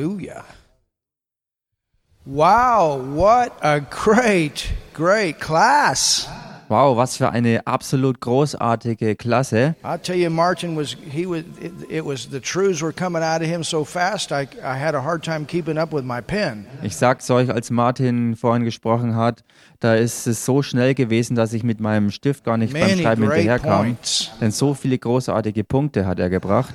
Hallelujah. Wow, what a great, great class. Wow, was für eine absolut großartige Klasse. I'll tell you, Martin was he was it, it was the truths were coming out of him so fast. I I had a hard time keeping up with my pen. Ich sag's euch, als Martin vorhin gesprochen hat, da ist es so schnell gewesen, dass ich mit meinem Stift gar nicht beim Schreiben hinterherkam. Denn so viele großartige Punkte hat er gebracht,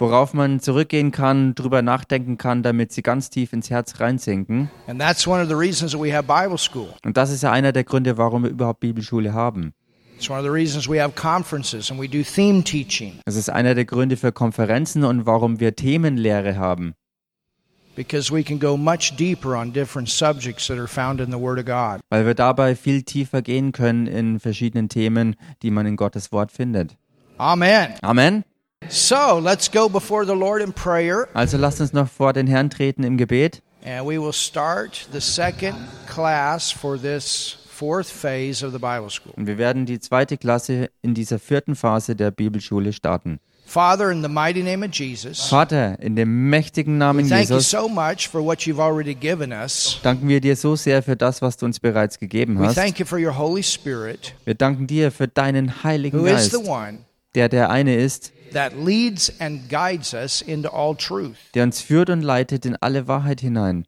worauf man zurückgehen kann, drüber nachdenken kann, damit sie ganz tief ins Herz reinsinken. Und das ist ja einer der Gründe, warum wir überhaupt Bibelschule haben. Es ist einer der Gründe für Konferenzen und warum wir Themenlehre haben. Because we can go much deeper on different subjects that are found in the Word of God. Weil wir dabei viel tiefer gehen können in verschiedenen Themen, die man in Gottes Wort findet. Amen. Amen. So let's go before the Lord in prayer Also lasst uns noch vor den Herrn treten im Gebet. and we will start the second class for this fourth phase of the Bible school. Und wir werden die zweite Klasse in dieser vierten Phase der Bibelschule starten. Father, in the mighty name of Jesus, Vater, in dem mächtigen Namen Jesus so much for what you've already given us. danken wir dir so sehr für das, was du uns bereits gegeben We hast. thank you for your Holy Spirit, Wir danken dir für deinen Heiligen who is Geist, the one der der eine ist, that leads and guides us into all truth. der uns führt und leitet in alle Wahrheit hinein.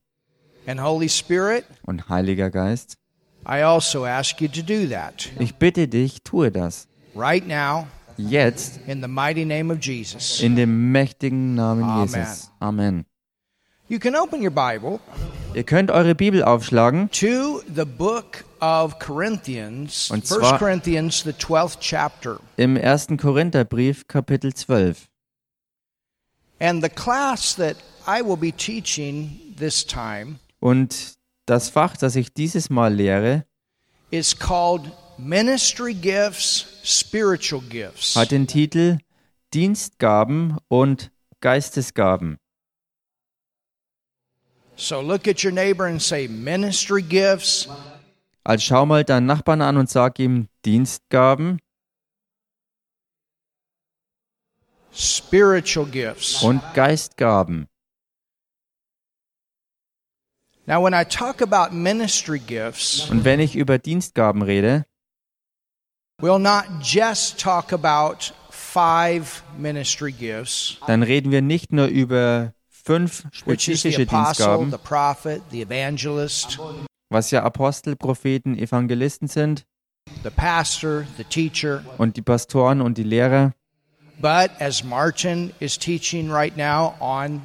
And Holy Spirit, Und Heiliger Geist, I also ask you to do that ich bitte dich, tue das. right now Jetzt in the mighty name of Jesus. in dem mächtigen Namen Amen. Jesus. Amen. You can open your Bible Ihr könnt eure Bibel aufschlagen to the book of Corinthians, Und 1 zwar- Corinthians, the 12th chapter. im 1. Korintherbrief, Kapitel 12. And the class that I will be teaching this time Und das Fach, das ich dieses Mal lehre, is called Ministry Gifts, Spiritual Gifts. hat den Titel Dienstgaben und Geistesgaben. So look at your neighbor and say, Ministry Gifts, Also schau mal deinen Nachbarn an und sag ihm Dienstgaben Spiritual Gifts. und Geistgaben. Now, when I talk about ministry gifts, Und wenn ich über Dienstgaben rede, we'll not just talk about five ministry gifts, dann reden wir nicht nur über fünf spezifische Dienstgaben, the prophet, the evangelist, was ja Apostel, Propheten, Evangelisten sind the pastor, the teacher. und die Pastoren und die Lehrer, But as Martin is teaching right now on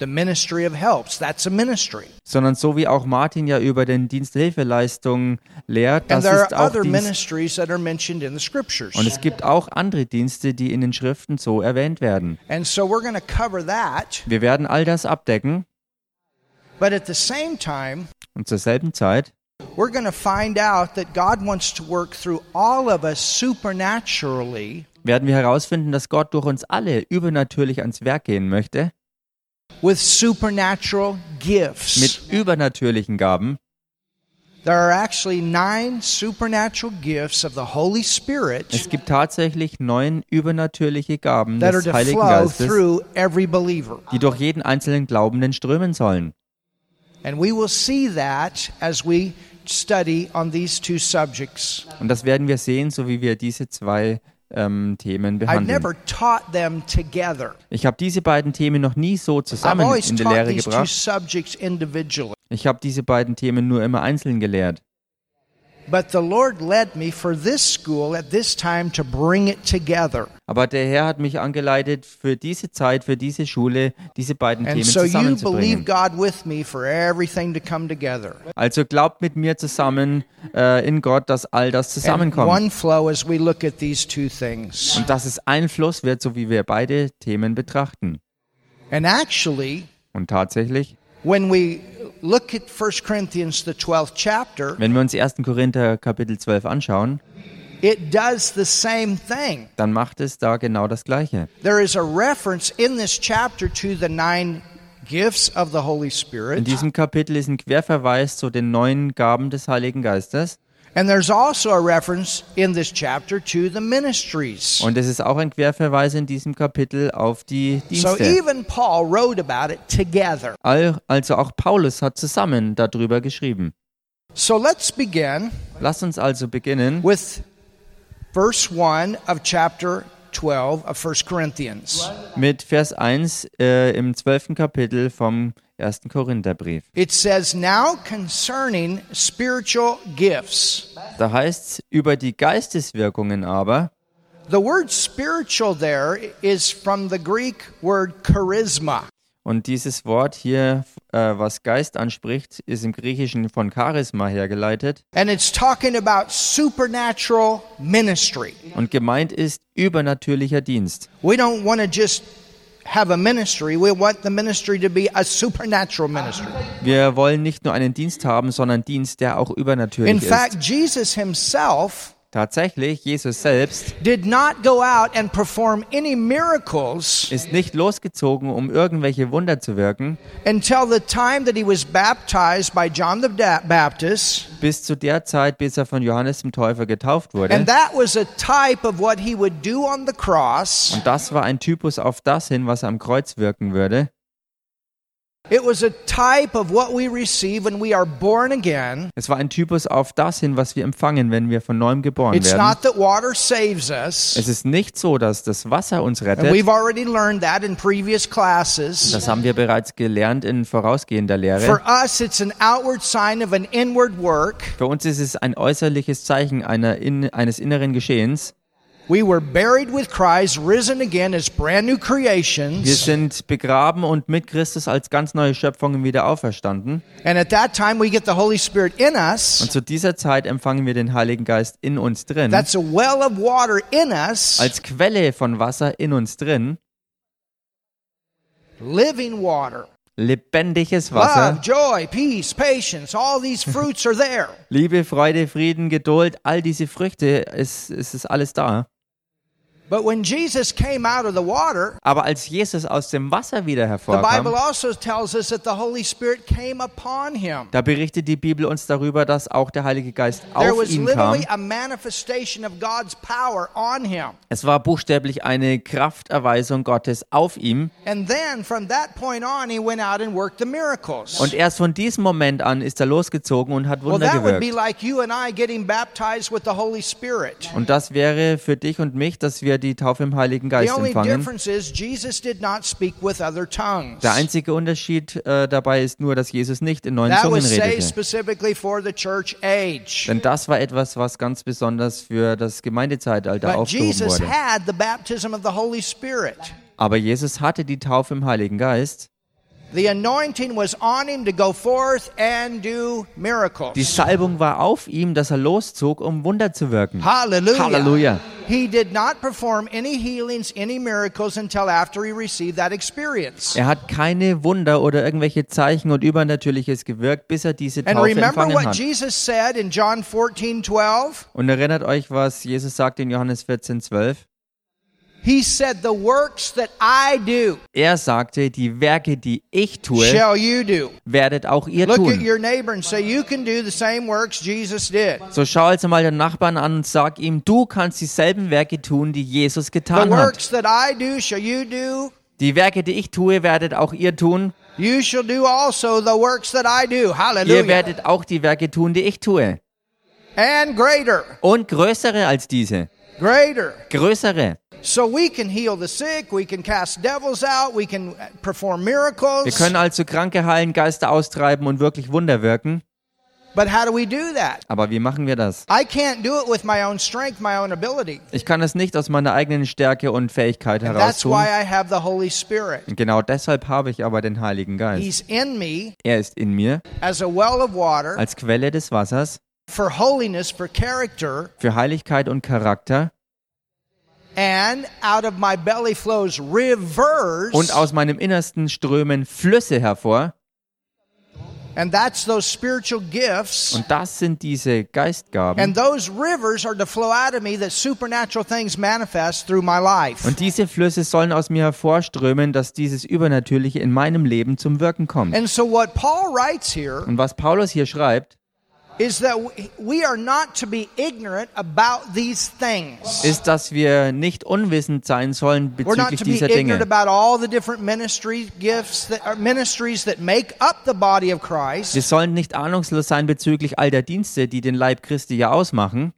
the ministry of helps, that's a ministry. sondern so wie auch Martin ja über den Dienst der Hilfeleistung lehrt, And das there ist are auch other Dienst. ministries that are mentioned in the scriptures. Und es gibt auch andere Dienste, die in den Schriften so erwähnt werden. And so we're going to cover that. Wir werden all das abdecken But at the same time, und zur selben Zeit we're going to find out that God wants to work through all of us supernaturally werden wir herausfinden, dass Gott durch uns alle übernatürlich ans Werk gehen möchte. Mit übernatürlichen Gaben. There are actually nine supernatural gifts of the Holy Spirit Es gibt tatsächlich neun übernatürliche Gaben des Heiligen Geistes, through every believer. die durch jeden einzelnen Glaubenden strömen sollen. And we will see that as we study on these two subjects. Und das werden wir sehen, so wie wir diese zwei ähm, Themen behandeln. Ich habe diese beiden Themen noch nie so zusammen in taught Lehre these two gebracht. Ich habe diese beiden Themen nur immer einzeln gelehrt. But the Lord led me for this school at this time to bring it together. Aber der Herr hat mich angeleitet, für diese Zeit, für diese Schule, diese beiden And Themen so you believe zusammenzubringen. God with me for everything to come together. Also glaubt mit mir zusammen äh, in Gott, dass all das And zusammenkommt. one flow as we look at these two things. Und dass es ein Fluss wird, so wie wir beide Themen betrachten. And actually, Und tatsächlich, when we look at 1 Corinthians, the 12th chapter, wenn wir uns 1. Korinther Kapitel 12 anschauen, it does the same thing. dann macht es da genau das Gleiche. There is a reference in this chapter to the nine gifts of the Holy In Spirit. diesem Kapitel ist ein Querverweis zu den neuen Gaben des Heiligen Geistes. And there's also a reference in this chapter to the ministries. Und es ist auch ein Querverweis in diesem Kapitel auf die So Dienste. even Paul wrote about it together. Al- Also auch Paulus hat zusammen darüber geschrieben. So let's begin Lasst uns also beginnen with verse 1 of chapter 12 of 1 Corinthians. mit Vers 1 äh, im 12. Kapitel vom 1. Korintherbrief. It says, Now concerning spiritual gifts. Da heißt es über die Geisteswirkungen aber, The word spiritual there is from the Greek word charisma. und dieses Wort hier, äh, was Geist anspricht, ist im Griechischen von Charisma hergeleitet. And it's talking about supernatural ministry. Und gemeint ist übernatürlicher Dienst. We don't want to just have a ministry, we want the ministry to be a supernatural ministry. Wir wollen nicht nur einen Dienst haben, sondern Dienst, der auch übernatürlich In ist. fact, Jesus himself Tatsächlich, Jesus selbst did not go out and perform any miracles ist nicht losgezogen, um irgendwelche Wunder zu wirken, until the time that he was baptized by John the Baptist. bis zu der Zeit, bis er von Johannes dem Täufer getauft wurde. And that was a type of what he would do on the cross. Und das war ein Typus auf das hin, was er am Kreuz wirken würde. It was a type of what we receive when we are born again. Es war ein Typus auf das hin, was wir empfangen, wenn wir von neuem geboren It's werden. not that water saves us. Es ist nicht so, dass das Wasser uns And rettet. we've already learned that in previous classes. Das haben wir bereits gelernt in vorausgehender For Lehre. us, it's an outward sign of an inward work. Für uns ist es ein äußerliches Zeichen einer in, eines inneren Geschehens. We were buried with Christ, risen again as brand new Wir creations. sind begraben und mit Christus als ganz neue Schöpfungen wieder auferstanden. And at that time, we get the Holy Spirit in Und us. zu dieser Zeit empfangen wir den Heiligen Geist in uns drin. That's a well of water in us, Als Quelle von Wasser in uns drin. living water. Lebendiges Wasser. Love, joy, peace, patience, all these fruits are there. Liebe, Freude, Frieden, Geduld, all diese Früchte, es, es ist alles da. Water, Aber als Jesus aus dem Wasser wieder the Bible hervorkam, also tells us that the Holy Spirit came upon him. da berichtet die Bibel uns darüber, dass auch der Heilige Geist There auf ihn kam. literally a manifestation of God's power on him. Es war buchstäblich eine Krafterweisung Gottes auf ihm. And then from that point on, he went out and worked the miracles. Und erst von diesem Moment an ist er losgezogen und hat Well, Wunder be gewirkt. like. Und das wäre für dich und mich, dass wir die Taufe im Heiligen Geist empfangen. Der einzige Unterschied äh, dabei ist nur, dass Jesus nicht in neuen Zungen redete. Denn das war etwas, was ganz besonders für das Gemeindezeitalter aufgehoben wurde. Aber Jesus hatte die Taufe im Heiligen Geist. Die miracles. Salbung war auf ihm, dass er loszog, um Wunder zu wirken. Hallelujah. Halleluja. He did not perform any healings, any miracles until after he received that experience. Er hat keine Wunder oder irgendwelche Zeichen und Übernatürliches gewirkt, bis er diese And Taufe remember empfangen what hat. Jesus said in John 14 12? Und erinnert euch, was Jesus sagt in Johannes 14, 12? He said, The works that I do Er sagte, die Werke, die ich tue, shall you do. werdet auch ihr Look at tun. your neighbor and say, You can do the same works Jesus did. So schau also mal den Nachbarn an und sag ihm, du kannst dieselben Werke tun, die Jesus The getan hat. works that I do shall you do. Die Werke, die ich tue, werdet auch ihr tun. You shall do also the works that I do. Ihr Hallelujah. werdet auch die Werke tun, die ich tue. And greater, Und größere als diese. greater. Größere. So we can heal the sick, we can cast devils out, we can perform Wir miracles. können also Kranke heilen, Geister austreiben und wirklich Wunder wirken. But how do we do that? Aber wie machen wir das? I can't do it with my own strength, my own ability. Ich kann es nicht aus meiner eigenen Stärke und Fähigkeit heraus that's tun. why I have the Holy Spirit. Und genau deshalb habe ich aber den Heiligen Geist. He's in me Er ist in mir as a well of water als Quelle des Wassers for holiness, for character, für Heiligkeit und Charakter. And out of my belly flows rivers. Und aus meinem Innersten strömen Flüsse hervor. And that's those spiritual gifts. Und das sind diese Geistgaben. And those rivers are to flow out of me that supernatural things manifest through my life. Und diese Flüsse sollen aus mir hervorströmen, dass dieses Übernatürliche in meinem Leben zum Wirken kommt. And so what Paul writes here Und was Paulus hier schreibt, ist, dass wir nicht unwissend sein sollen bezüglich to be dieser ignorant Dinge. about all the different ministry gifts that are ministries that make up the body of Christ. Wir sollen nicht ahnungslos sein bezüglich all der Dienste, die den Leib Christi ja ausmachen.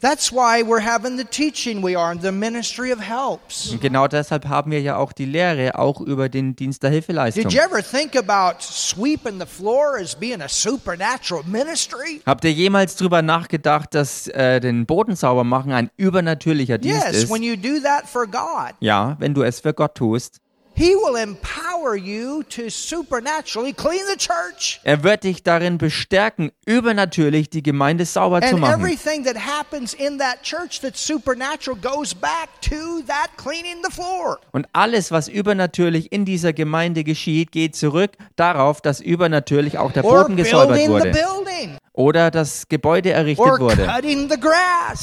That's why we're having the teaching we are in the ministry of helps. Und genau deshalb haben wir ja auch die Lehre, auch über den Dienst der Hilfeleistung. Did you ever think about sweeping the floor as being a supernatural ministry? Habt ihr jemals drüber nachgedacht, dass äh, den Boden sauber machen ein übernatürlicher Dienst Yes, ist? when you do that for God, Ja, wenn du es für Gott tust. He will empower you to supernaturally clean the church. Er wird dich darin bestärken, übernatürlich die Gemeinde sauber zu machen. everything that happens in that church that's supernatural goes back to that cleaning the floor. Und alles, was übernatürlich in dieser Gemeinde geschieht, geht zurück darauf, dass übernatürlich auch der Boden gesäubert wurde. Oder das Gebäude errichtet Or wurde.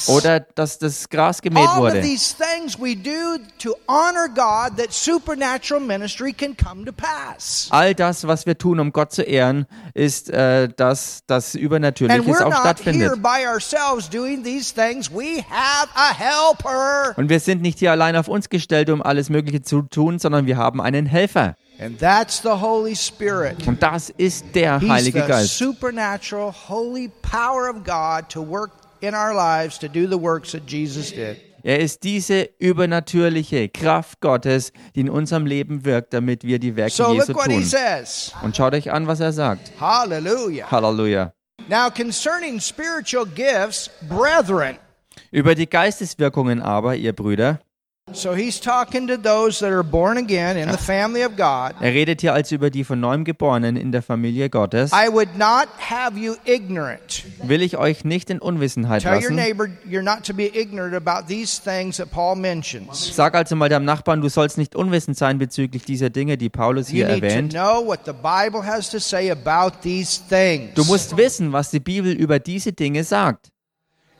Oder dass das Gras gemäht All wurde. these things we do to honor God that supernatural ministry can come to pass. All das, was wir tun, um Gott zu ehren, ist, äh, dass das Übernatürliches auch stattfindet. Und wir sind nicht hier allein auf uns gestellt, um alles Mögliche zu tun, sondern wir haben einen Helfer. And that's the Holy Spirit. Und das ist der He's Heilige the Geist. supernatural, holy power of God to work in our lives to do the works that Jesus did. Er ist diese übernatürliche Kraft Gottes, die in unserem Leben wirkt, damit wir die Werke So Jesu look what he tun. says. Und schaut euch an, was er sagt. Hallelujah. Halleluja. Now, concerning spiritual gifts, brethren. Über die Geisteswirkungen aber, ihr Brüder, So he's talking to those that are born again in the family of God. er redet hier also über die von neuem Geborenen in der Familie Gottes, I would not have you ignorant. will ich euch nicht in Unwissenheit Tell your neighbor you're not to be ignorant about these things that Paul mentions. Sag also mal deinem Nachbarn, du sollst nicht unwissend sein bezüglich dieser Dinge, die Paulus You hier need to erwähnt. know what the Bible has to say about these things. Du musst wissen, was die Bibel über diese Dinge sagt.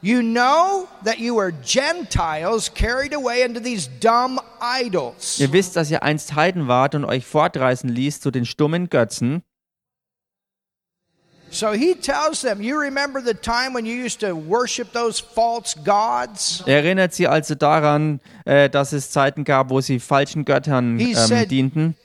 You know that you were Gentiles carried away into these dumb idols. Ihr wisst, dass ihr einst Heiden wart und euch fortreißen ließ zu den stummen Götzen. So he tells them, You remember the time when you used to worship those false gods? Er erinnert sie also daran, äh, dass es Zeiten gab, wo sie falschen Göttern ähm, dienten.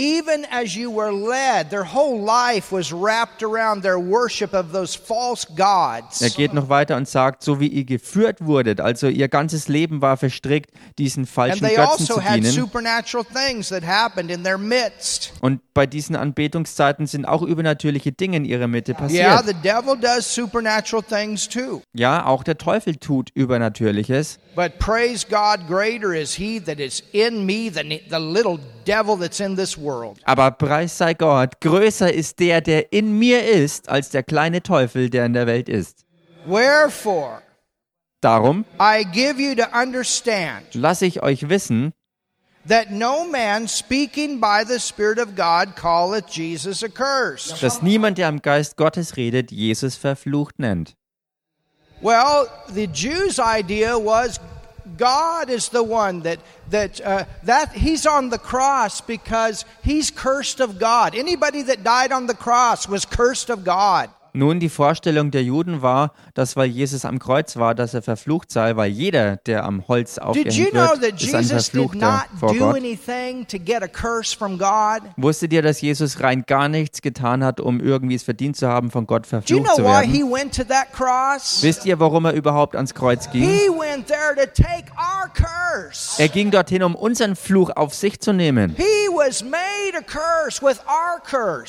Even as you were led, their whole life was wrapped around their worship of those false gods. Er geht noch weiter und sagt, so wie ihr geführt wurdet, also ihr ganzes Leben war verstrickt, diesen And falschen they Götzen also zu had dienen. supernatural things that happened in their midst. Und bei diesen Anbetungszeiten sind auch übernatürliche Dinge in ihrer Mitte Yeah, passiert. the devil does supernatural things too. Ja, auch der Teufel tut Übernatürliches. But praise God, greater is he that is in me than the little devil that's in this world. Aber preis sei Gott, größer ist der, der in mir ist, als der kleine Teufel, der in der Welt ist. Wherefore, Darum I give you to understand lasse ich euch wissen, that no man speaking by the Spirit of God calleth Jesus accursed. dass niemand, der am Geist Gottes redet, Jesus verflucht nennt. Well, the Jews' idea was God is the one that that uh, that he's on the cross because he's cursed of God. Anybody that died on the cross was cursed of God. Nun, die Vorstellung der Juden war, dass weil Jesus am Kreuz war, dass er verflucht sei, weil jeder, der am Holz Did you aufgehängt know wird, ist ein Jesus did Verfluchter not vor do Gott. anything to get a curse from God? Wusstet ihr, dass Jesus rein gar nichts getan hat, um irgendwie es verdient zu haben, von Gott you verflucht know zu werden? Wisst ihr, warum er überhaupt ans Kreuz ging? Er ging dorthin, um unseren Fluch auf sich zu nehmen.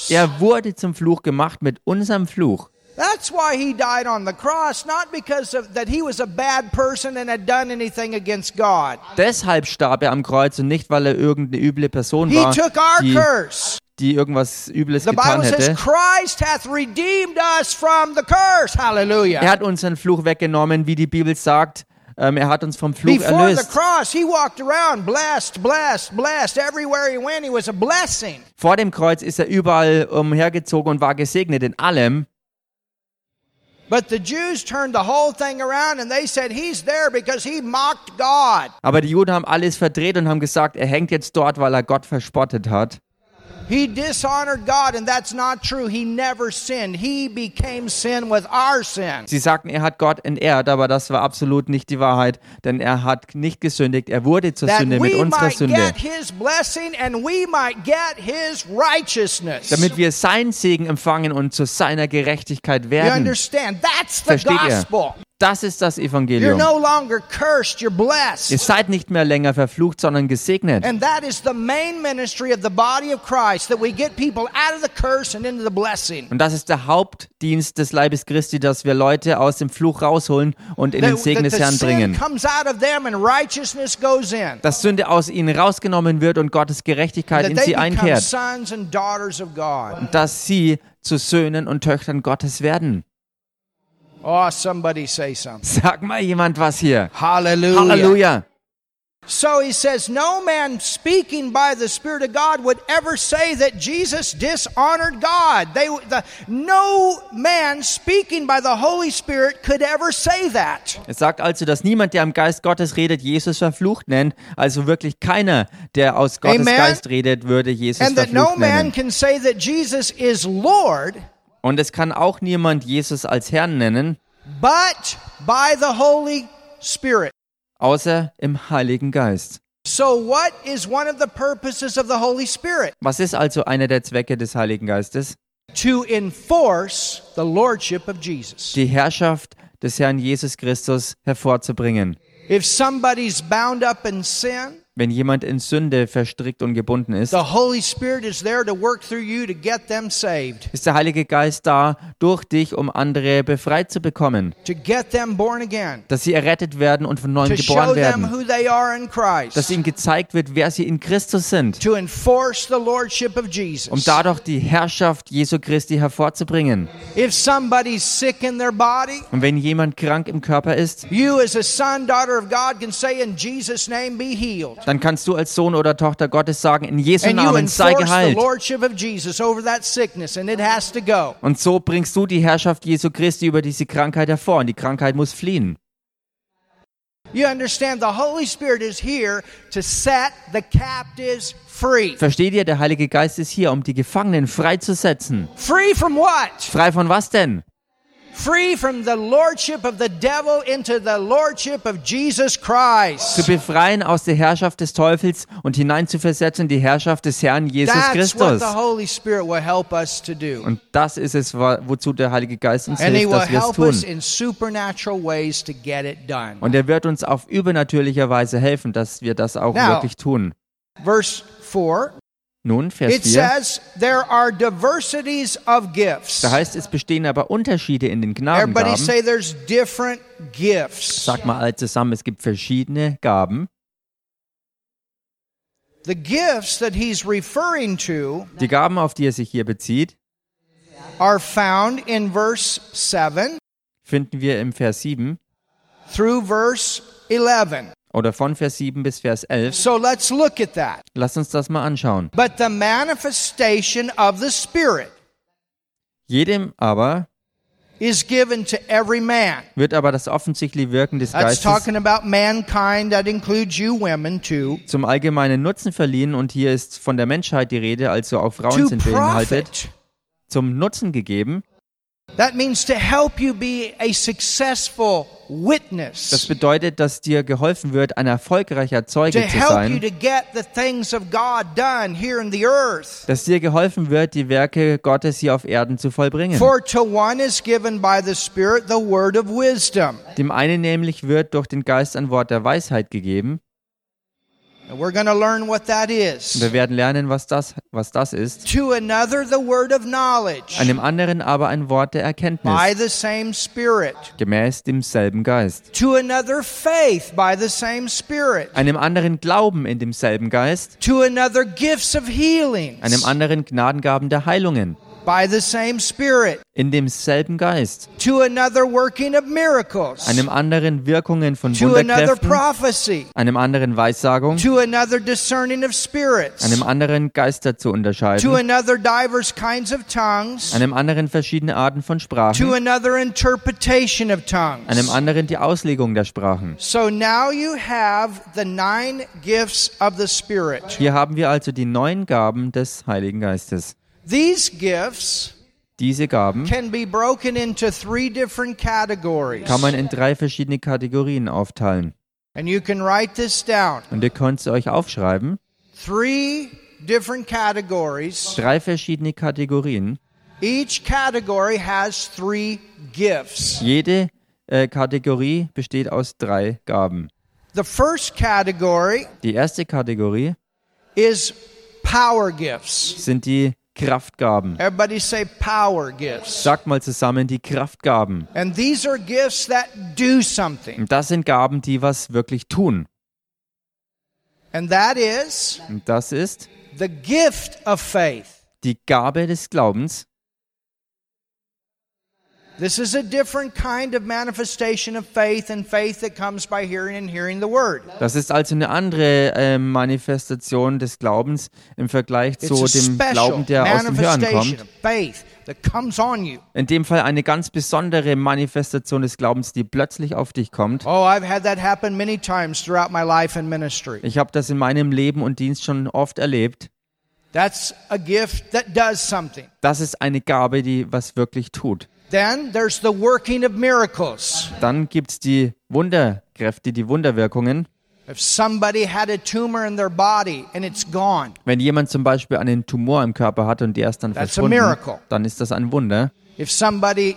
Er wurde zum Fluch gemacht mit unserem Fluch. That's why he died on the cross, not because of that he was a bad person and had done anything against God. Deshalb starb er am Kreuz und nicht, weil er irgendeine üble Person He war, took our die, curse. die irgendwas Übles The getan Bible says hätte. Christ hath redeemed us from the curse. Hallelujah. Er hat unseren Fluch weggenommen, wie die Bibel sagt. Ähm, er hat uns vom Fluch Before the erlöst. cross, he walked around blessed, blessed, blessed. Everywhere he went, he was a blessing. Vor dem Kreuz ist er überall umhergezogen und war gesegnet in allem. Aber die Juden haben alles verdreht und haben gesagt, er hängt jetzt dort, weil er Gott verspottet hat. He dishonored God, and that's not true. He never sinned. He became sin with our sin. Sie sagten, er hat Gott entehrt, aber das war absolut nicht die Wahrheit, denn er hat nicht gesündigt, er wurde zur That Sünde mit unserer Sünde, get His blessing and we might get His righteousness. damit wir sein Segen empfangen und zu seiner Gerechtigkeit You werden. understand? That's the Versteht ihr? Das ist das You're Evangelium. no longer cursed, you're Ihr blessed. seid nicht mehr länger verflucht, sondern gesegnet. And that is the main ministry of the body of Christ that we get people out of the curse and into the blessing. Und das ist der Hauptdienst des Leibes Christi, dass wir Leute aus dem Fluch rausholen und in den Segen des Herrn bringen. comes out of them and righteousness goes in. Dass Sünde aus ihnen rausgenommen wird und Gottes Gerechtigkeit in sie einkehrt. God. Dass sie zu Söhnen und Töchtern Gottes werden. Oh, somebody say something. Sag mal jemand was hier. Hallelujah. Halleluja. So he says, No man speaking by the Spirit of God would ever say that Jesus dishonored God. They, the, no man speaking by the Holy Spirit could ever say that. Es sagt also, dass niemand, der am Geist Gottes redet, Jesus verflucht nennt. Also wirklich keiner, der aus Gottes Amen. Geist redet, würde Jesus And that no verflucht man nennen. can say that Jesus is Lord, Und es kann auch niemand Jesus als Herrn nennen, but by the Holy Spirit. außer im Heiligen Geist. So, what is one of the purposes of the Holy Spirit? Was ist also einer der Zwecke des Heiligen Geistes? To enforce the Lordship of Jesus. Die Herrschaft des Herrn Jesus Christus hervorzubringen. If somebody's bound up in sin, Wenn jemand in Sünde verstrickt und gebunden ist, ist der Heilige Geist da durch dich, um andere befreit zu bekommen, to get them born again, dass sie errettet werden und von neuem geboren werden, dass ihnen gezeigt wird, wer sie in Christus sind, to enforce the Lordship of um dadurch die Herrschaft Jesu Christi hervorzubringen. If somebody's sick in their body, Und wenn jemand krank im Körper ist, you as a son, daughter of God can say, In Jesus' name be healed. Dann kannst du als Sohn oder Tochter Gottes sagen, in Jesu Namen sei geheilt. Und so bringst du die Herrschaft Jesu Christi über diese Krankheit hervor und die Krankheit muss fliehen. You understand, the Holy Spirit is here to set the captives free. Versteht ihr, der Heilige Geist ist hier, um die Gefangenen freizusetzen. Free from what? Frei von was denn? Free from the lordship of the devil into the lordship of Jesus Zu Christ. befreien aus der Herrschaft des Teufels und hineinzuversetzen in die Herrschaft des Herrn Jesus That's what the Holy Spirit will help us to do. Und das ist es, wo- wozu der Heilige Geist uns And hilft, dass wir es help us tun. in supernatural ways to get it done. Und er wird uns auf übernatürliche Weise helfen, dass wir das auch Now, wirklich tun. Verse 4 Nun, Vers it 4. says, There are diversities of gifts. Da heißt, es bestehen aber Unterschiede in den Everybody Gnadengaben. say there's different gifts. Sag mal alle zusammen, es gibt verschiedene Gaben. The gifts that he's referring to Die Gaben, auf die er sich hier bezieht, are found in verse 7 finden wir im Vers 7 through verse 11. oder von Vers 7 bis Vers 11. So let's look at that. Lass uns das mal anschauen. But the manifestation of the Spirit Jedem aber is given to every man. wird aber das offensichtliche Wirken des That's Geistes talking about mankind. That includes you women too. zum allgemeinen Nutzen verliehen und hier ist von der Menschheit die Rede, also auch Frauen To sind beinhaltet, profit. zum Nutzen gegeben. That means to help you be a successful Das witness. bedeutet, dass dir geholfen wird, ein erfolgreicher Zeuge zu sein, to get the things of God done here in the earth. dass dir geholfen wird, die Werke Gottes hier auf Erden zu vollbringen. For to one is given by the Spirit the word of wisdom. Dem einen nämlich wird durch den Geist ein Wort der Weisheit gegeben. We're going to learn what that is. Wir werden lernen, was das, was das ist. To another the word of knowledge Einem anderen aber ein Wort der by Erkenntnis, the same Spirit. gemäß demselben Geist. To another faith by the same Spirit. Einem anderen Glauben in demselben Geist. To another gifts of healings Einem anderen Gnadengaben der Heilungen. By the same Spirit, in demselben Geist, to another working of miracles, einem anderen Wirkungen von to another prophecy, einem anderen Weissagung, to another discerning of spirits, einem anderen Geister zu to unterscheiden, another divers kinds of tongues, einem anderen verschiedene Arten von to Sprachen, another interpretation of tongues. einem anderen die Auslegung der Sprachen. So now you have the nine gifts of the Spirit. Hier haben wir also die neun Gaben des Heiligen Geistes. These gifts Diese Gaben can be broken into three different categories. kann man in drei verschiedene Kategorien aufteilen. And you can write this down. Und ihr könnt sie euch aufschreiben. Three different categories. Drei verschiedene Kategorien. Each category has three gifts. Jede äh, Kategorie besteht aus drei Gaben. The first category Die erste Kategorie is power gifts. sind die Kraftgaben. Everybody say power gifts. Sagt mal zusammen die Kraftgaben. And these are gifts that do something. Und das sind Gaben, die was wirklich tun. And that is Und das ist the gift of faith. die Gabe des Glaubens. This is a different kind of manifestation of faith and faith that comes by hearing and hearing the word. Das ist also eine andere äh, Manifestation des Glaubens im Vergleich zu dem Glauben, der aus dem Hören kommt. In dem Fall eine ganz besondere Manifestation des Glaubens, die plötzlich auf dich kommt. Oh, I've had that happen many times throughout my life and ministry. Ich habe das in meinem Leben und Dienst schon oft erlebt. That's a gift that does something. Das ist eine Gabe, die was wirklich tut. Then there's the working of miracles. Dann gibt es die Wunderkräfte, die Wunderwirkungen. If somebody had a tumor in their body and it's gone, Wenn jemand zum Beispiel einen Tumor im Körper hat und der ist dann That's verschwunden, dann ist das ein Wunder. if somebody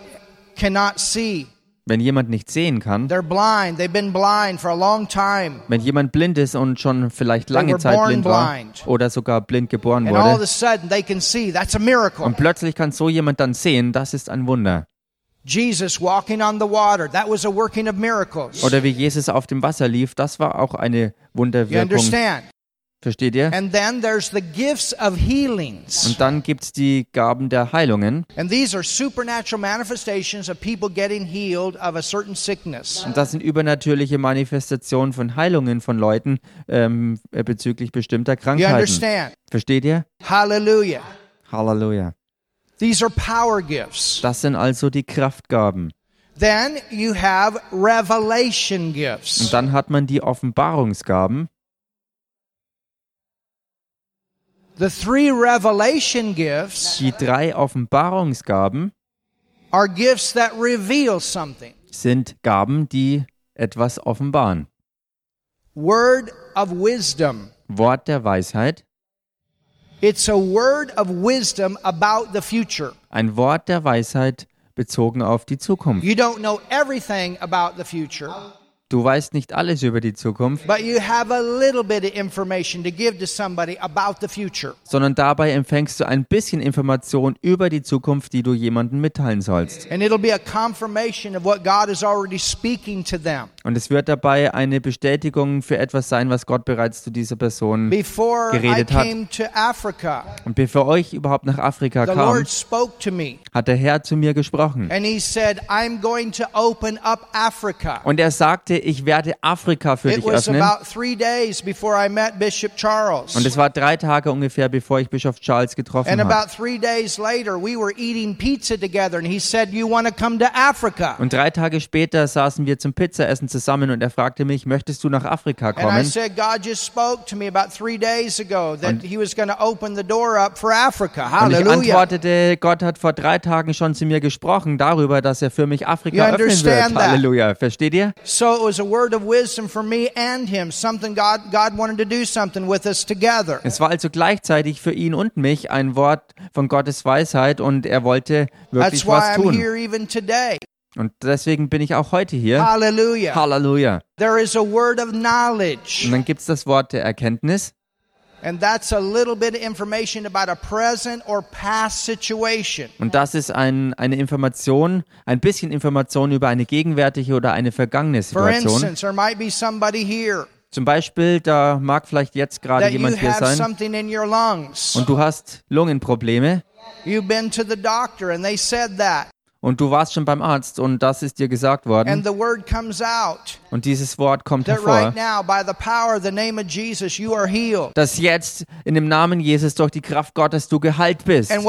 cannot see, Wenn jemand nicht sehen kann, they're blind, they've been blind for a long time, wenn jemand blind ist und schon vielleicht lange Zeit blind war oder sogar blind geboren wurde und plötzlich kann so jemand dann sehen, das ist ein Wunder. Jesus walking on the water, that was a working of miracles. Oder wie Jesus auf dem Wasser lief, das war auch eine Wunderwirkung. Versteht ihr? And then there's the gifts of healings. Und dann gibt es die Gaben der Heilungen. And these are supernatural manifestations of people getting healed of a certain sickness. Und das sind übernatürliche Manifestationen von Heilungen von Leuten ähm, äh, bezüglich bestimmter You Krankheiten. understand? Versteht ihr? Hallelujah. Halleluja. These are power gifts. Das sind also die Kraftgaben. Then you have revelation Und gifts. dann hat man die Offenbarungsgaben. The three revelation gifts Die drei Offenbarungsgaben are gifts that reveal something. sind Gaben, die etwas offenbaren. Word of wisdom. Wort der Weisheit. It's a word of wisdom about the future. Ein Wort der Weisheit bezogen auf die Zukunft. You don't know everything about the future, Du weißt nicht alles über die Zukunft, but you have a little bit of information to give to somebody about the future. sondern dabei empfängst du ein bisschen Information über die Zukunft, die du jemandem mitteilen sollst. Und es wird dabei eine Bestätigung für etwas sein, was Gott bereits zu dieser Person. Before Geredet hat. Africa, Und bevor ich überhaupt nach Afrika the kam, Lord spoke to me hat der Herr zu mir gesprochen. Und er sagte, ich werde Afrika für It dich was öffnen. about three days before I met Bishop Charles. Und es war drei Tage ungefähr, bevor ich Bischof Charles getroffen And habe. about three days later, we were eating pizza together, and he said, You want to come to Africa? Und drei Tage später saßen wir zum Pizzaessen zusammen und er fragte mich, möchtest du nach Afrika kommen? Und ich antwortete, Gott hat vor drei Tagen schon zu mir gesprochen darüber, dass er für mich Afrika öffnen wird. Halleluja. Versteht ihr? So was a word of wisdom for me and him, something God, God wanted to do something with us together. Es war also gleichzeitig für ihn und mich ein Wort von Gottes Weisheit und er wollte wirklich That's why was I'm tun. here even today. Und deswegen bin ich auch heute hier. Hallelujah. Halleluja. There is a word of Und knowledge, dann gibt es das Wort der Erkenntnis. Und das ist ein, eine Information, ein bisschen Information über eine gegenwärtige oder eine vergangene For Situation. instance, there might be somebody here Zum Beispiel, da mag vielleicht jetzt gerade jemand hier sein something in your lungs, und du hast Lungenprobleme You've been to the doctor and they said that. Und du warst schon beim Arzt und das ist dir gesagt worden. Und dieses Wort kommt hervor, dass jetzt in dem Namen Jesus durch die Kraft Gottes du geheilt bist. Und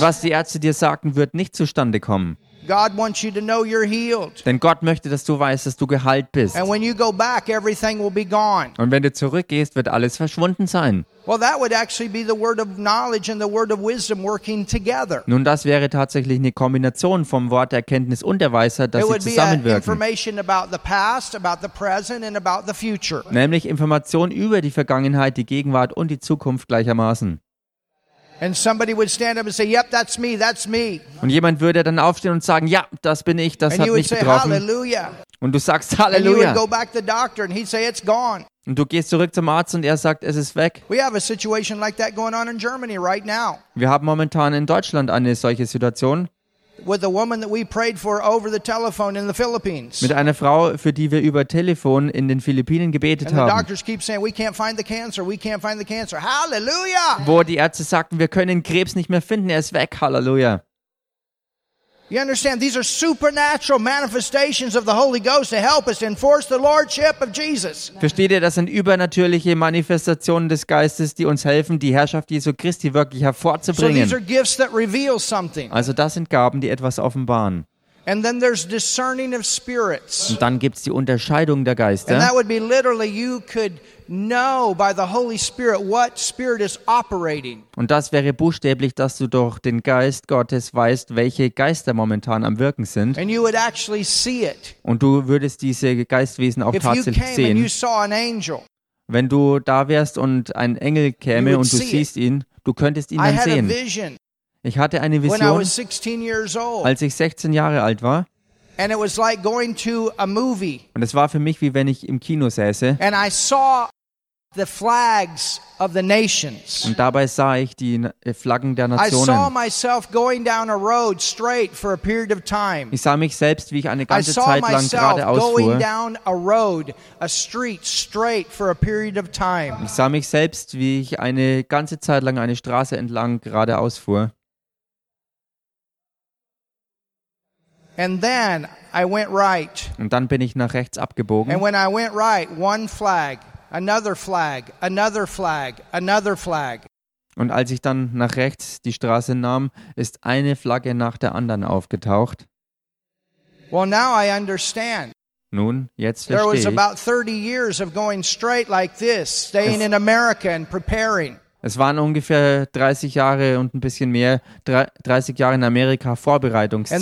was die Ärzte dir sagten, wird nicht zustande kommen. God wants you to know you're healed. Denn Gott möchte, dass du weißt, dass du geheilt bist. And when you go back, everything will be gone. Und wenn du zurückgehst, wird alles verschwunden sein. Well, that would actually be the word of knowledge and the word of wisdom working together. Nun, das wäre tatsächlich eine Kombination vom Wort der Erkenntnis und der Weisheit, dass sie zusammenwirken. information about the past, about the present, and about the future. Nämlich Informationen über die Vergangenheit, die Gegenwart und die Zukunft gleichermaßen. Und jemand würde dann aufstehen und sagen, ja, das bin ich, das And hat mich betroffen. Und du sagst And you would Halleluja. go back to the doctor and he'd say, It's gone. Und du gehst zurück zum Arzt und er sagt, es ist weg. We have a situation like that going on in Germany right now Wir haben momentan in Deutschland eine solche Situation with a woman that we prayed for over the telephone in the Philippines. mit einer Frau, für die wir über Telefon in den Philippinen gebetet haben. Wo die Ärzte sagten, wir können den Krebs nicht mehr finden, er ist weg. Halleluja. You understand? These are supernatural manifestations of the Holy Ghost to help us enforce the Lordship of Jesus. Versteht ihr, das sind übernatürliche Manifestationen des Geistes, die uns helfen, die Herrschaft Jesu Christi wirklich So these are hervorzubringen. gifts that reveal something. Also das sind Gaben, die etwas offenbaren. And then there's discerning of spirits. Und dann gibt es die Unterscheidung der And Geister. that would be literally you could know by the Holy Spirit what spirit is operating. Und das wäre buchstäblich, dass du durch den Geist Gottes weißt, welche Geister momentan am Wirken sind. And you would actually see it. Und du würdest diese Geistwesen auch If you tatsächlich came and you sehen. saw an angel, Wenn du da wärst und ein Engel You käme und du siehst ihn, du könntest ihn dann sehen. Ich hatte eine Vision, was 16 years old. als ich 16 Jahre alt war. And it was like going to a movie. Und es war für mich, wie wenn ich im Kino säße. Und dabei sah ich die äh, Flaggen der Nationen. Ich sah mich selbst, wie ich eine ganze Zeit lang geradeaus fuhr. Ich sah mich selbst, wie ich eine ganze Zeit lang eine Straße entlang geradeaus fuhr. And then I went right. Und dann bin ich nach rechts And abgebogen. when I went right, one flag, another flag, another flag, another flag. Und als ich dann nach rechts die Straße nahm, ist eine Flagge nach der anderen aufgetaucht. Well, now I understand. Nun, jetzt There was verstehe ich. about 30 years of going straight like this, staying in America and preparing. Es waren ungefähr 30 Jahre und ein bisschen mehr, drei- 30 Jahre in Amerika Vorbereitungszeit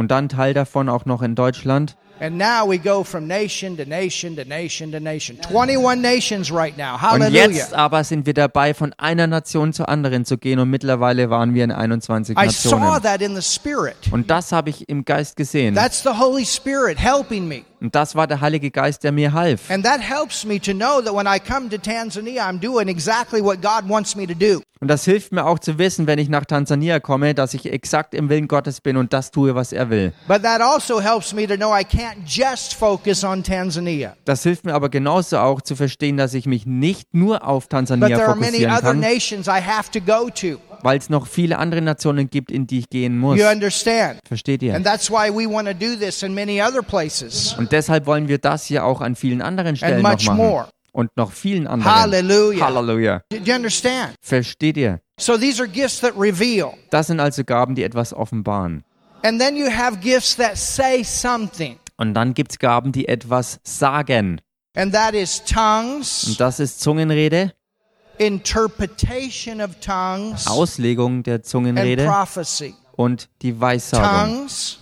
und dann Teil davon auch noch in Deutschland. And now we go from nation to nation to nation to nation. 21 nations right now. Und Hallelujah. jetzt aber sind wir dabei, von einer Nation zur anderen zu gehen und mittlerweile waren wir in 21 I saw Nationen. that in the Spirit. Und das habe ich im Geist gesehen. That's the Holy Spirit helping me. Und das war der Heilige Geist, der mir half. And that helps me to know that when I come to Tanzania, I'm doing exactly what God wants me to do. Und das hilft mir auch zu wissen, wenn ich nach Tansania komme, dass ich exakt im Willen Gottes bin und das tue, was er will. But that also helps me to know I can't just focus on Tanzania. Das hilft mir aber genauso auch zu verstehen, dass ich mich nicht nur auf But Tansania there are many fokussieren other kann, nations I have to go to. weil es noch viele andere Nationen gibt, in die ich gehen muss. You understand? Versteht ihr? And that's why we want to do this in many other places. Und deshalb wollen wir das hier auch an vielen anderen Stellen noch machen. more. Und noch vielen anderen. Hallelujah. Halleluja. Do you understand? Versteht ihr? So these are gifts that reveal. Das sind also Gaben, die etwas offenbaren. And then you have gifts that say something. Und dann gibt es Gaben, die etwas sagen. And that is tongues, Und das ist Zungenrede, interpretation of tongues, Auslegung der and Zungenrede prophecy. und die Weissagung. Tongues,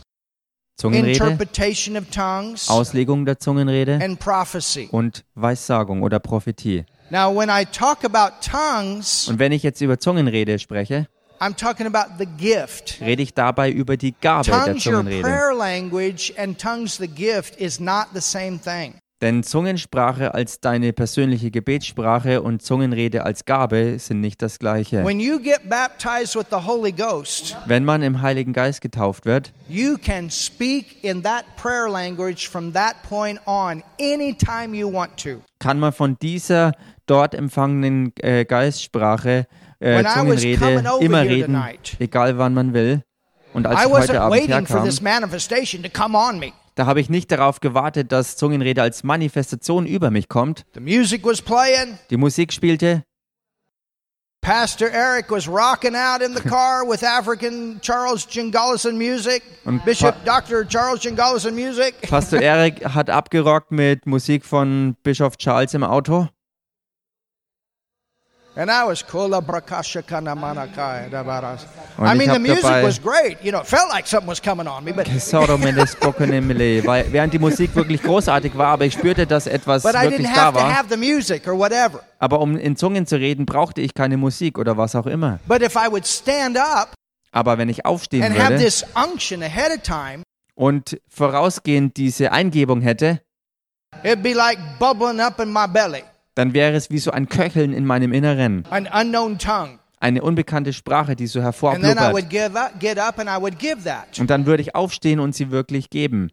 Zungenrede, interpretation of tongues, Auslegung der Zungenrede and prophecy. und Weissagung oder Prophetie. Now, when I talk about tongues, Und wenn ich jetzt über Zungenrede spreche, I'm talking about the gift. rede ich dabei über die Gabe der Tongues, your Zungenrede. prayer language, and tongues, the gift, is not the same thing. Denn Zungensprache als deine persönliche Gebetssprache und Zungenrede als Gabe sind nicht das gleiche. When you get baptized with the Holy Ghost, Wenn man im Heiligen Geist getauft wird, you can speak in that prayer language from that point on anytime you want to. kann man von dieser dort empfangenen äh, Geistsprache, äh, Zungenrede immer reden, tonight, egal wann man will. Und als I ich heute Abend herkam, da habe ich nicht darauf gewartet, dass Zungenrede als Manifestation über mich kommt. The music was playing. Die Musik spielte, Pastor Eric was rocking out in the car with African Charles Jingallison music. Und Bishop Pa- Dr. Charles Jingallison music. Pastor Eric hat abgerockt mit Musik von Bischof Charles im Auto. And I was kula brakasha kana manakai dabaras. I ich mean, the music was great. You know, it felt like something was coming on me, but. Weil während die Musik wirklich großartig war, aber ich spürte, dass etwas but I wirklich da war. have the music or whatever. Aber um in Zungen zu reden, brauchte ich keine Musik oder was auch immer. But if I would stand up Aber wenn ich aufstehen and have würde this unction ahead of time, und vorausgehend diese Eingebung hätte, it'd be like bubbling up in my belly, dann wäre es wie so ein Köcheln in meinem Inneren. an unknown tongue. Eine unbekannte Sprache, die so hervorblubbert. Und dann würde ich aufstehen und sie wirklich geben.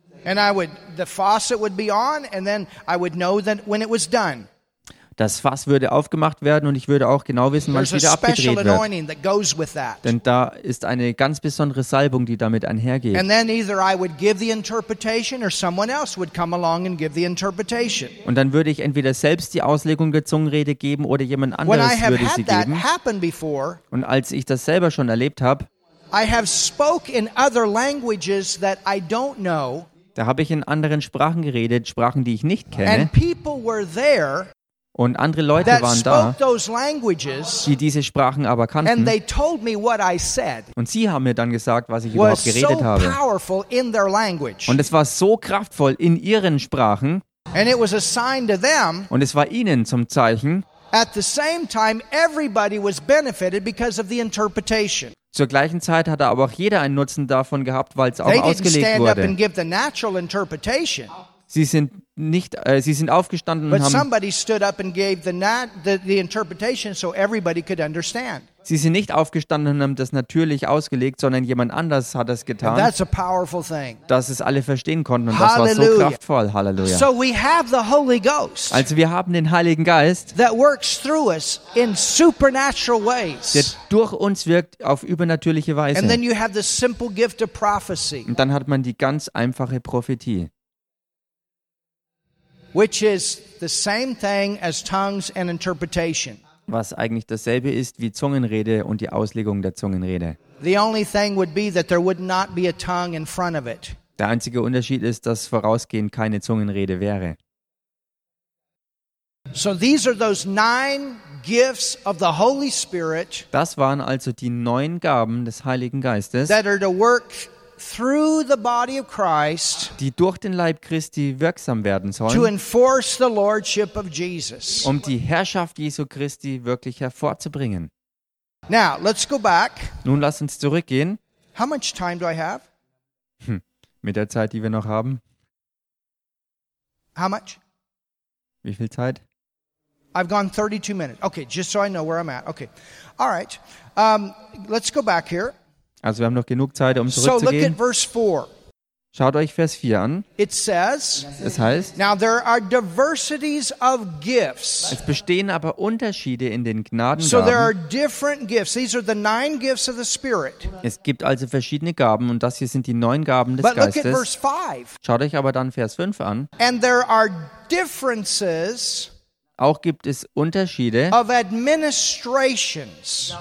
Das Fass würde aufgemacht werden und ich würde auch genau wissen, wann es wieder abgedreht wird. Denn da ist eine ganz besondere Salbung, die damit einhergeht. Und dann würde ich entweder selbst die Auslegung der Zungenrede geben oder jemand anderes würde sie geben. Und als ich das selber schon erlebt habe, I have spoke in other languages that I don't know, da habe ich in anderen Sprachen geredet, Sprachen, die ich nicht kenne. Und andere Leute waren da, die diese Sprachen aber kannten. they told me what I said Und sie haben mir dann gesagt, was ich überhaupt geredet habe. Und es war so kraftvoll in ihren Sprachen And it was a sign to them. und es war ihnen zum Zeichen. Zur gleichen Zeit hatte aber auch jeder einen Nutzen davon gehabt, weil es auch ausgelegt wurde. Sie sind nicht, äh, sie sind aufgestanden und but haben, somebody stood up and gave the, nat- the, the interpretation so everybody could understand. sie sind nicht aufgestanden und haben das natürlich ausgelegt, sondern jemand anders hat And getan, that's a powerful thing. dass es alle verstehen konnten und das war so kraftvoll. Halleluja. So we have the Holy Ghost Also wir haben den Heiligen Geist, that works through us in supernatural der ways. durch uns wirkt auf übernatürliche And then Weise. you have the simple gift of prophecy, Und dann hat man die ganz einfache Prophetie, which is the same thing as tongues and interpretation. was eigentlich dasselbe ist wie Zungenrede und die Auslegung der Zungenrede. The only thing would be that there would not be a tongue in front of it. Der einzige Unterschied ist, dass vorausgehend keine Zungenrede wäre. So these are those nine gifts of the Holy Spirit Das waren also die neun Gaben des Heiligen Geistes, that are to work through the body of Christ die durch den Leib Christi wirksam werden to sollen, enforce the lordship of Jesus. um die Herrschaft Jesu Christi wirklich hervorzubringen. Now, let's go back. Nun lass uns zurückgehen How much time do I have? mit der Zeit, die wir noch haben. How much? Wie viel Zeit? I've gone 32 minutes. Okay, just so I know where I'm at. Okay. All right. Um, let's go back here. Also wir haben noch genug Zeit, um So look at zurückzugehen. verse 4. Schaut euch Vers 4 an. It says, Es heißt, Now there are diversities of gifts. es bestehen aber Unterschiede in den So there are Gnadengaben. different gifts. These are the nine gifts of the Spirit. Es gibt also verschiedene Gaben und das hier sind die neun Gaben des But look at Geistes. verse 5. Schaut euch aber dann Vers 5 an. And there are differences Auch gibt es Unterschiede of administrations.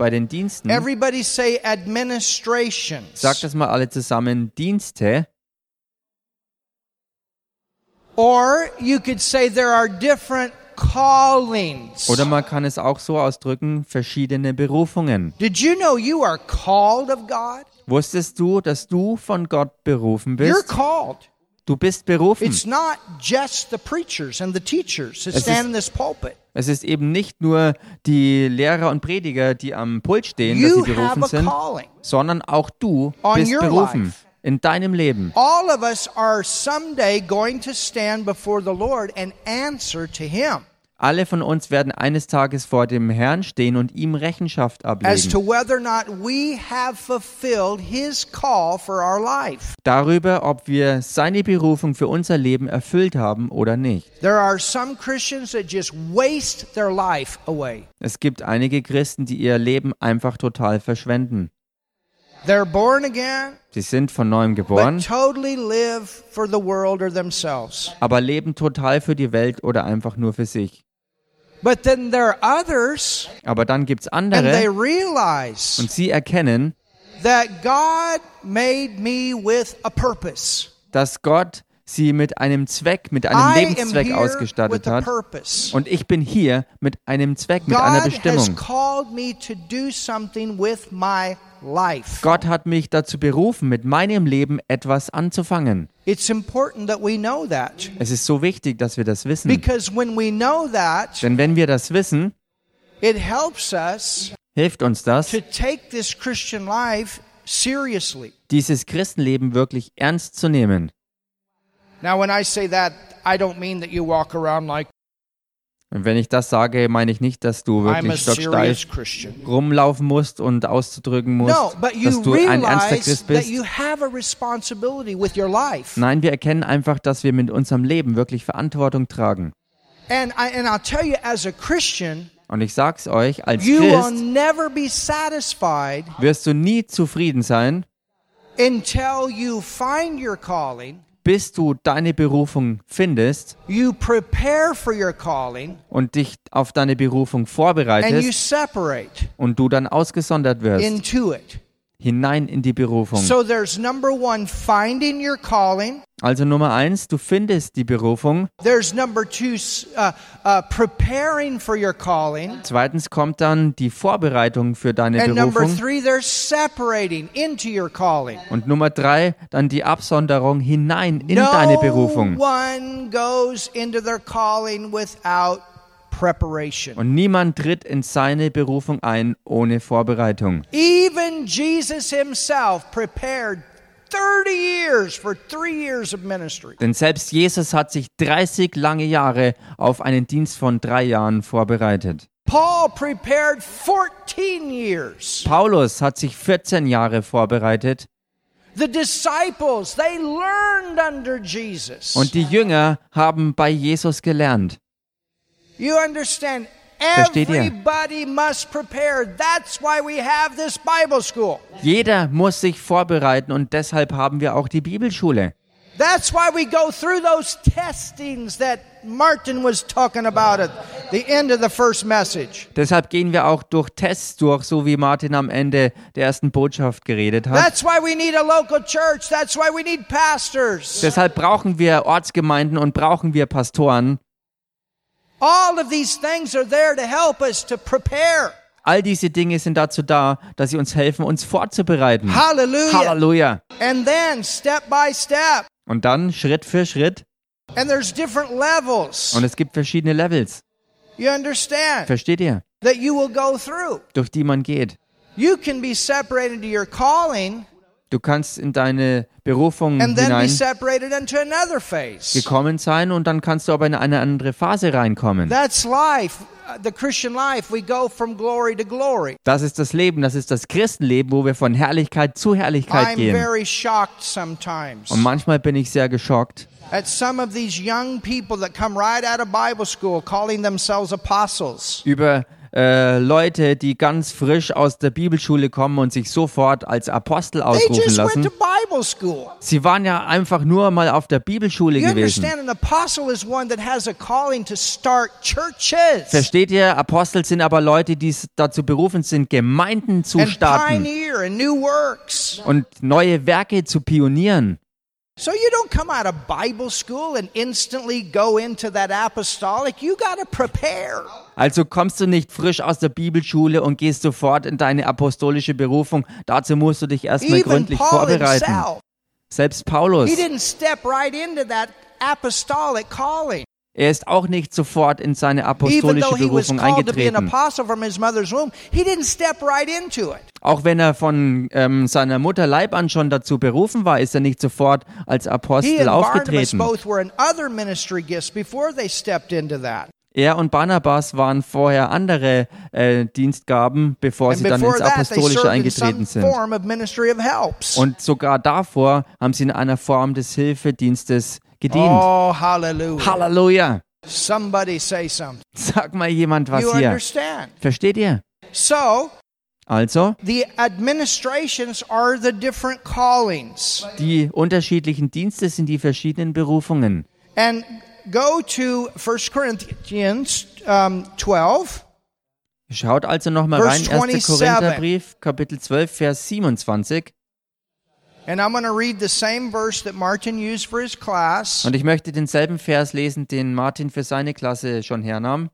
Bei den Diensten. Everybody say administrations. Sagt das mal alle zusammen. Dienste. Or you could say there are different callings. Oder man kann es auch so ausdrücken, verschiedene Berufungen. Did you know you are called of God? Wusstest du, dass du von Gott berufen You're bist? called. Du bist berufen. It's not just the preachers and the teachers that Es stand ist- in this pulpit. Es ist eben nicht nur die Lehrer und Prediger, die am Pult stehen, dass sie berufen sind, sondern auch du bist berufen in deinem Leben. All of us are someday going to stand before the Lord and answer to Him Alle von uns werden eines Tages vor dem Herrn stehen und ihm Rechenschaft ablegen. to whether or not we have fulfilled His call for our life. Darüber, ob wir seine Berufung für unser Leben erfüllt haben oder nicht. There are some Christians that just waste their life away. Es gibt einige Christen, die ihr Leben einfach total verschwenden. Sie sind von neuem geboren, totally live for the world or themselves. aber leben total für die Welt oder einfach nur für sich. But then there are others, Aber dann gibt's and they andere realize und sie erkennen, that God made me with a purpose. dass Gott sie mit einem Zweck, mit einem Lebenszweck ausgestattet hat. Und ich bin hier mit einem Zweck, mit einer Bestimmung. Gott hat mich dazu berufen, mit meinem Leben etwas anzufangen. It's important that we know that. Es ist so wichtig, dass wir das wissen. Because when we know that, Denn wenn wir das wissen, it helps us hilft uns das, to take this Christian life seriously. dieses Christenleben wirklich ernst zu nehmen. Now, when I say that, I don't mean that you walk around like Und wenn ich das sage, meine ich nicht, dass du I'm a wirklich stocksteif rumlaufen musst und auszudrücken musst, No, dass du ein ernster Christ bist. you have a responsibility with your life. Nein, wir erkennen einfach, dass wir mit unserem Leben wirklich Verantwortung tragen. And, I, and I'll tell you, as a Christian, Und ich sag's euch, als you will Christ never be satisfied wirst du nie zufrieden sein, until you find your calling, bis du deine Berufung findest you prepare for your calling, und dich auf deine Berufung and you vorbereitest separate und du dann ausgesondert wirst, hinein in die Berufung. So there's number one, finding your calling. Also Nummer eins, du findest die Berufung. There's number two, uh, uh, preparing for your calling. Zweitens kommt dann die Vorbereitung für deine And number Berufung. three, there's separating into your calling. Und Nummer drei, dann die Absonderung hinein in deine Berufung. No one goes into their calling without preparation. Und niemand tritt in seine Berufung ein ohne Vorbereitung. Even Jesus himself prepared 30 years for three years of ministry. Denn selbst Jesus hat sich 30 lange Jahre auf einen Dienst von drei Jahren vorbereitet. Paul prepared 14 years. Paulus hat sich 14 Jahre vorbereitet The disciples, they learned under Jesus. und die Jünger haben bei Jesus gelernt. You understand? Versteht ihr? Everybody must prepare. That's why we have this Bible school. Jeder muss sich vorbereiten und deshalb haben wir auch die Bibelschule. That's why we go through those testings that Martin was talking about at the end of the first message. Deshalb gehen wir auch durch Tests durch, so wie Martin am Ende der ersten Botschaft geredet hat. That's why we need a local church. That's why we need pastors. Deshalb brauchen wir Ortsgemeinden und brauchen wir Pastoren. All of these things are there to help us to prepare. All diese Dinge sind dazu da, dass sie uns helfen, uns vorzubereiten. Hallelujah. Halleluja. And then step by step. Und dann Schritt für Schritt. And there's different levels. Und es gibt verschiedene Levels. You understand? Versteht ihr? That you will go through. Durch die man geht. You can be separated to your calling Du kannst in deine Berufung hinein separated into another phase. gekommen sein und dann kannst du aber in eine andere Phase reinkommen. That's life, uh, the Christian life. We go from glory to glory. Das ist das Leben, das ist das Christenleben, wo wir von Herrlichkeit zu Herrlichkeit I'm gehen. very shocked sometimes Und manchmal bin ich sehr geschockt at some of these young people that come right out of Bible school calling themselves apostles. über äh, Leute, die ganz frisch aus der Bibelschule kommen und sich sofort als Apostel ausrufen lassen. Sie waren ja einfach nur mal auf der Bibelschule gewesen. Versteht ihr? Apostel sind aber Leute, die dazu berufen sind, Gemeinden zu starten und neue Werke zu pionieren. So you don't come out of Bible school and instantly go into that apostolic. You got to prepare. Also kommst du nicht frisch aus der Bibelschule und gehst sofort in deine apostolische Berufung. Dazu musst du dich erstmal Even gründlich Paul vorbereiten. himself, Selbst Paulus, he didn't step right into that apostolic calling. Er ist auch nicht sofort in seine apostolische Berufung eingetreten. Auch wenn er von ähm, seiner Mutter Leib an schon dazu berufen war, ist er nicht sofort als Apostel aufgetreten. Er und Barnabas waren vorher andere äh, Dienstgaben, bevor sie dann ins Apostolische eingetreten sind. Und sogar davor haben sie in einer Form des Hilfedienstes gedient. Oh, hallelujah. Halleluja! Somebody say something. Sag mal jemand was You hier. understand? Versteht ihr? So, Also, the administrations are the different callings. die unterschiedlichen Dienste sind die verschiedenen Berufungen. And go to 1 Corinthians um, 12. Schaut also nochmal rein, Verse 1. 27. Korintherbrief, Kapitel 12, Vers 27. Und ich möchte denselben Vers lesen, den Martin für seine Klasse schon hernahm.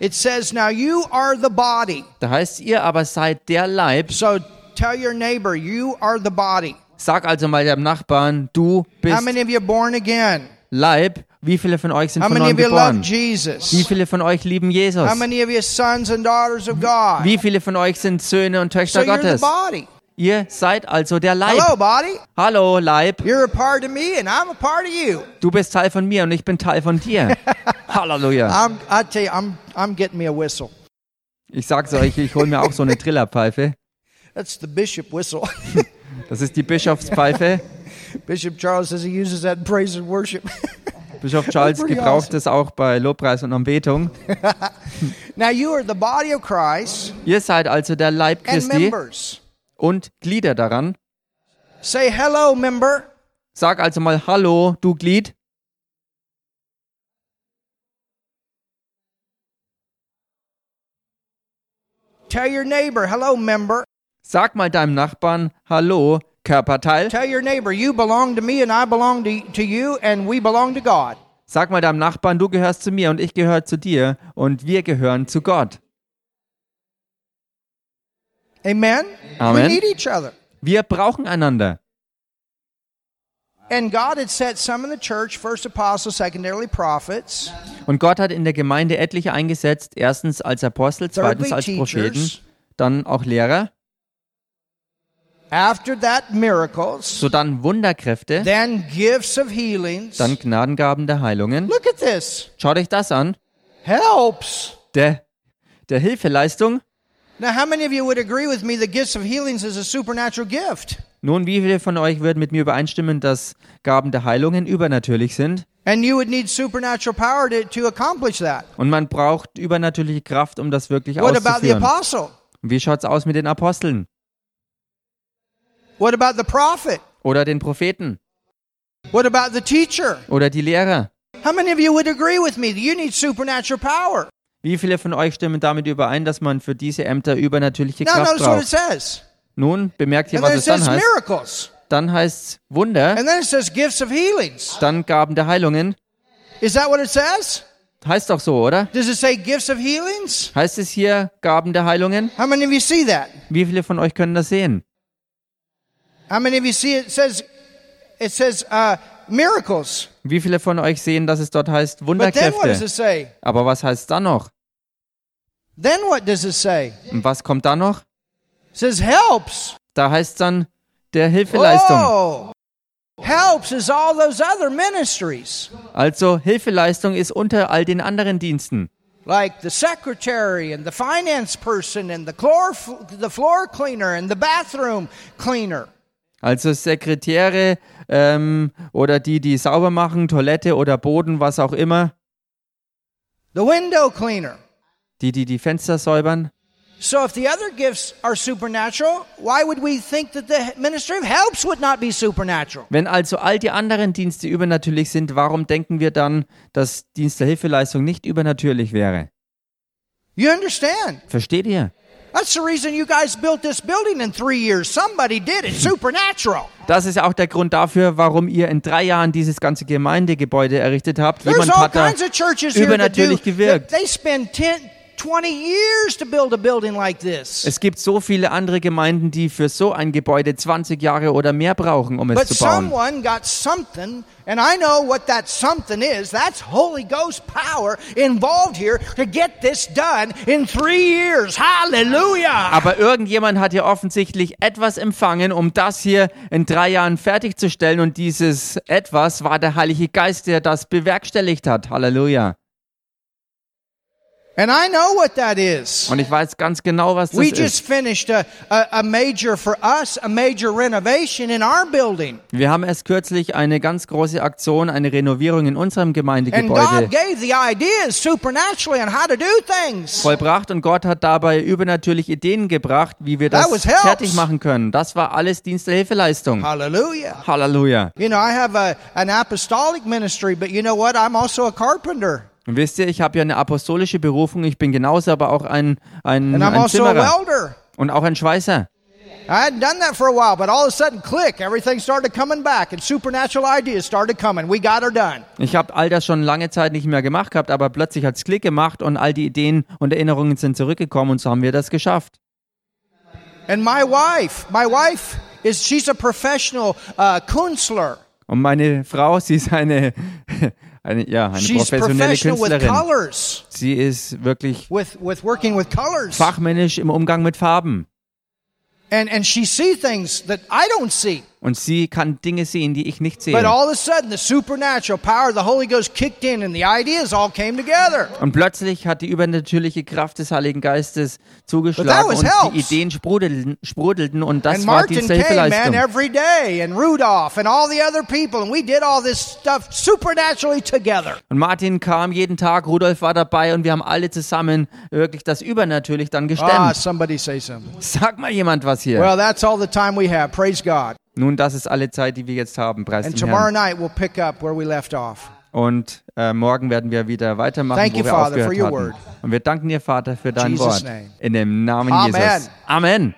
It says, Now you are the body. Da heißt ihr aber seid der Leib. So tell your neighbor, you are the body. Sag also mal deinem Nachbarn, du How bist many of you born again? Leib. Wie viele von euch sind How von neuem geboren? Wie viele von euch lieben Jesus? How many of you are sons and daughters of God? Wie viele von euch sind Söhne und So Töchter you're the Gottes? Ihr seid also der Leib. Hello, body. Hallo, Leib. You're a part of me and I'm a part of you. Du bist Teil von mir und ich bin Teil von dir. Halleluja. I'm, I tell you, I'm, I'm getting me a whistle. Ich sag's euch, ich hole mir auch so eine Trillerpfeife. That's the bishop whistle. Das ist die Bischofspfeife. bishop Charles says he uses that in praise and worship. Bischof Charles gebraucht awesome. es auch bei Lobpreis und Anbetung. now you are the body of Christ Ihr seid also der Leib and Christi members. Und Glieder daran. Say hello, member. Sag also mal Hallo, du Glied. Tell your neighbor, hello, member. Sag mal deinem Nachbarn Hallo, Körperteil. Tell your neighbor, you belong to me and I belong to, to you and we belong to God. Sag mal deinem Nachbarn, du gehörst zu mir und ich gehöre zu dir und wir gehören zu Gott. Amen? Amen. We need each other. Wir brauchen einander. And God had set some in the church, first apostles, secondarily prophets, Und Gott hat in der Gemeinde etliche eingesetzt, erstens als Apostel, zweitens als Propheten, dann auch Lehrer, after that miracles, so dann Wunderkräfte, then gifts of healings. dann Gnadengaben der Heilungen. Look at this. Schaut euch das an. Helps. Der, der Hilfeleistung. Now, how many of you would agree with me that gifts of healings is a supernatural gift? Nun, wie viele von euch würden mit mir übereinstimmen, dass Gaben der Heilungen übernatürlich sind? And you would need supernatural power to, to accomplish that. Und man braucht übernatürliche Kraft, um das wirklich What about the auszuführen. apostle? Wie schaut's aus mit den Aposteln What about the prophet? oder den Propheten What about the teacher? oder die Lehrer? How many of you would agree with me that you need supernatural power? Wie viele von euch stimmen damit überein, dass man für diese Ämter übernatürliche Now, Kraft it braucht? says. Nun, bemerkt ihr, was es dann heißt? miracles. Dann heißt Wunder, of healings. dann Gaben der Heilungen. Is that what it says? Heißt doch so, oder? Does it say gifts of healings? Heißt es hier Gaben der Heilungen? How many of you see that? Wie viele von euch können das sehen? How many of you see it says it says uh, miracles? Wie viele von euch sehen, dass es dort heißt But then what does it Wunderkräfte? say? Aber was heißt dann noch? Then what does it say? Und was kommt da noch? It says helps. Da heißt dann der Hilfeleistung. Oh, helps is all those other ministries, Also Hilfeleistung ist unter all den anderen Diensten. like the secretary and the finance person and the floor the floor cleaner and the bathroom cleaner. Also Sekretäre ähm, oder die, die sauber machen, Toilette oder Boden, was auch immer. The window cleaner. Die, die die Fenster säubern. So if the other gifts are supernatural, why would we think that the ministry of helps would not be supernatural? Wenn also all die anderen Dienste übernatürlich sind, warum denken wir dann, dass Dienst der Hilfeleistung nicht übernatürlich wäre? You understand? Versteht ihr? That's the reason you guys built this building in three years. Somebody did it. Supernatural. Das ist auch der Grund dafür, warum ihr in drei Jahren dieses ganze Gemeindegebäude errichtet habt. There's Jemand all hat da übernatürlich gewirkt. They spend 10, 20 years to build a building like this. Es gibt so viele andere Gemeinden, die für so ein Gebäude 20 Jahre oder mehr brauchen, um es But zu bauen. someone got something, and I know what that something is. That's Holy Ghost power involved here to get this done in three years. Hallelujah. Aber irgendjemand hat ja offensichtlich etwas empfangen, um das hier in drei Jahren fertigzustellen. Und dieses etwas war der Heilige Geist, der das bewerkstelligt hat. Halleluja. And I know what that is. Und ich weiß ganz genau, was das We ist. just finished a, a, a major, for us, a major renovation in our building. Wir haben erst kürzlich eine ganz große Aktion, eine Renovierung in unserem And Gemeindegebäude God gave the ideas supernaturally on how to do things. vollbracht und Gott hat dabei übernatürlich Ideen gebracht, wie wir das fertig machen können. Das war alles Dienst der Hilfeleistung. Hallelujah. Halleluja. You know, I have a, an apostolic ministry, but you know what? I'm also a carpenter. Und wisst ihr, ich habe ja eine apostolische Berufung, ich bin genauso aber auch ein, ein, And I'm ein also a Zimmerer welder. und auch ein Schweißer. I hadn't done that for a while, but all of a sudden, click, everything started coming back, and supernatural ideas started coming. We got her done. Ich habe all das schon lange Zeit nicht mehr gemacht gehabt, aber plötzlich hat es Klick gemacht und all die Ideen und Erinnerungen sind zurückgekommen und so haben wir das geschafft. And my wife, my wife is she's a professional uh, Künstler. Und meine Frau, sie ist eine, eine, ja, eine She's professionelle Künstlerin. Sie ist wirklich with with working with colors, fachmännisch im Umgang mit Farben. and and she see things that I don't see. Und sie kann Dinge sehen, die ich nicht But sehe. all of a sudden, the supernatural power of the Holy Ghost kicked in, and the ideas all came together. Und plötzlich hat die übernatürliche Kraft des Heiligen Geistes zugeschlagen und die helps. Ideen sprudelten, sprudelten und das and war Martin der came, man, Hilfeleistung. every day, and Rudolph, and all the other people, and we did all this stuff supernaturally together. Und Martin kam jeden Tag, Rudolf war dabei und wir haben alle zusammen wirklich das übernatürlich dann Ah, gestemmt. somebody say something. Sag mal jemand was hier. Well, that's all the time we have. Praise God. Nun, das ist alle Zeit, die wir jetzt haben. Preis And tomorrow Herrn. night we'll pick up where we left off. Und äh, morgen werden wir wieder weitermachen, Thank wo you, wir Father, for aufgehört your hatten. word. Und wir danken dir, Vater, für dein Jesus' Wort. name. In dem Namen Amen. Jesus. Amen.